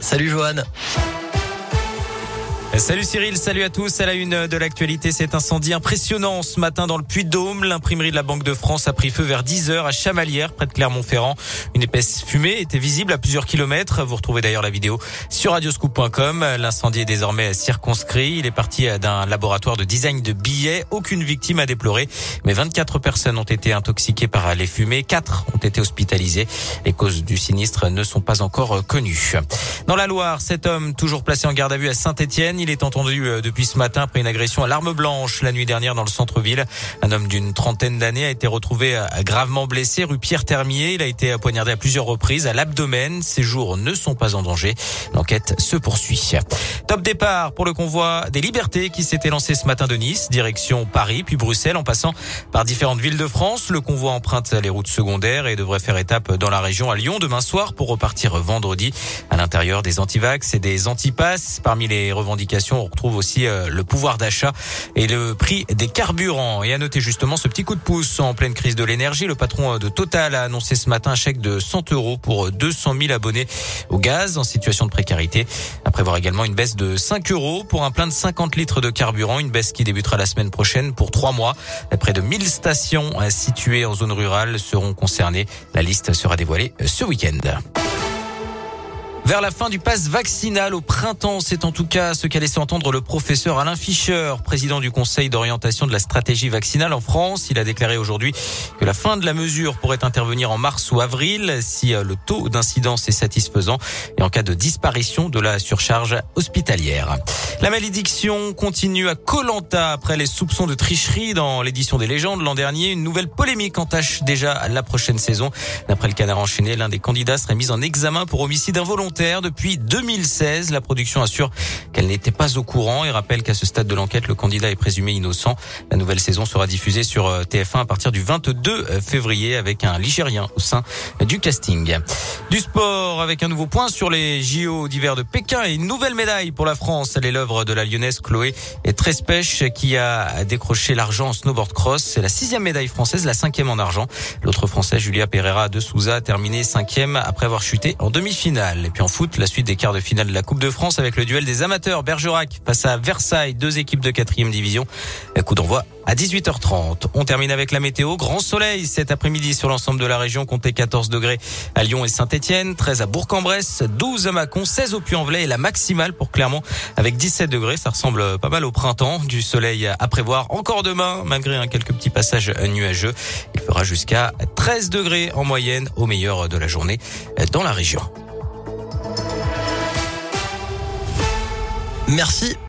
Salut Johan. Salut Cyril, salut à tous. À la une de l'actualité, cet incendie impressionnant ce matin dans le Puy-de-Dôme. L'imprimerie de la Banque de France a pris feu vers 10 heures à Chamalières, près de Clermont-Ferrand. Une épaisse fumée était visible à plusieurs kilomètres. Vous retrouvez d'ailleurs la vidéo sur radioscoop.com. L'incendie est désormais circonscrit. Il est parti d'un laboratoire de design de billets. Aucune victime à déplorer, mais 24 personnes ont été intoxiquées par les fumées. 4 ont été hospitalisées. Les causes du sinistre ne sont pas encore connues. Dans la Loire, cet homme toujours placé en garde à vue à Saint-Étienne. Il est entendu euh, depuis ce matin après une agression à l'arme blanche la nuit dernière dans le centre-ville. Un homme d'une trentaine d'années a été retrouvé euh, gravement blessé rue Pierre Termier. Il a été poignardé à plusieurs reprises à l'abdomen. Ses jours ne sont pas en danger. L'enquête se poursuit. Top départ pour le convoi des libertés qui s'était lancé ce matin de Nice, direction Paris, puis Bruxelles, en passant par différentes villes de France. Le convoi emprunte les routes secondaires et devrait faire étape dans la région à Lyon demain soir pour repartir vendredi. À l'intérieur des antivax et des antipasses, parmi les revendications on retrouve aussi euh, le pouvoir d'achat et le prix des carburants. Et à noter justement ce petit coup de pouce en pleine crise de l'énergie. Le patron euh, de Total a annoncé ce matin un chèque de 100 euros pour 200 000 abonnés au gaz en situation de précarité. À prévoir également une baisse de 5 euros pour un plein de 50 litres de carburant, une baisse qui débutera la semaine prochaine pour trois mois. Près de 1000 stations euh, situées en zone rurale seront concernées. La liste sera dévoilée ce week-end. Vers la fin du pass vaccinal au printemps, c'est en tout cas ce qu'a laissé entendre le professeur Alain Fischer, président du Conseil d'orientation de la stratégie vaccinale en France. Il a déclaré aujourd'hui que la fin de la mesure pourrait intervenir en mars ou avril si euh, le taux d'incidence est satisfaisant et en cas de disparition de la surcharge hospitalière. La malédiction continue à Colanta après les soupçons de tricherie dans l'édition des légendes l'an dernier. Une nouvelle polémique entache déjà la prochaine saison. D'après le canard enchaîné, l'un des candidats serait mis en examen pour homicide involontaire depuis 2016. La production assure qu'elle n'était pas au courant et rappelle qu'à ce stade de l'enquête, le candidat est présumé innocent. La nouvelle saison sera diffusée sur euh, TF1 à partir du 22 euh, février avec un Ligérien au sein du casting. Du sport avec un nouveau point sur les JO d'hiver de Pékin et une nouvelle médaille pour la France. Elle est l'œuvre de la lyonnaise Chloé et Trespech qui a décroché l'argent en snowboard cross. C'est la sixième médaille française, la cinquième en argent. L'autre française, Julia Pereira de Souza, a terminé cinquième après avoir chuté en demi-finale. Et puis en foot, la suite des quarts de finale de la Coupe de France avec le duel des amateurs Bergerac face à Versailles, deux équipes de quatrième division. Coup d'envoi à 18h30. On termine avec la météo. Grand soleil cet après-midi sur l'ensemble de la région. Comptez 14 degrés à Lyon et Saint-Etienne, 13 à Bourg-en-Bresse, 12 à Mâcon, 16 au Puy-en-Velay et la maximale pour Clermont avec 17 degrés. Ça ressemble pas mal au printemps. Du soleil à prévoir encore demain malgré quelques petits passages nuageux. Il fera jusqu'à 13 degrés en moyenne au meilleur de la journée dans la région. Merci.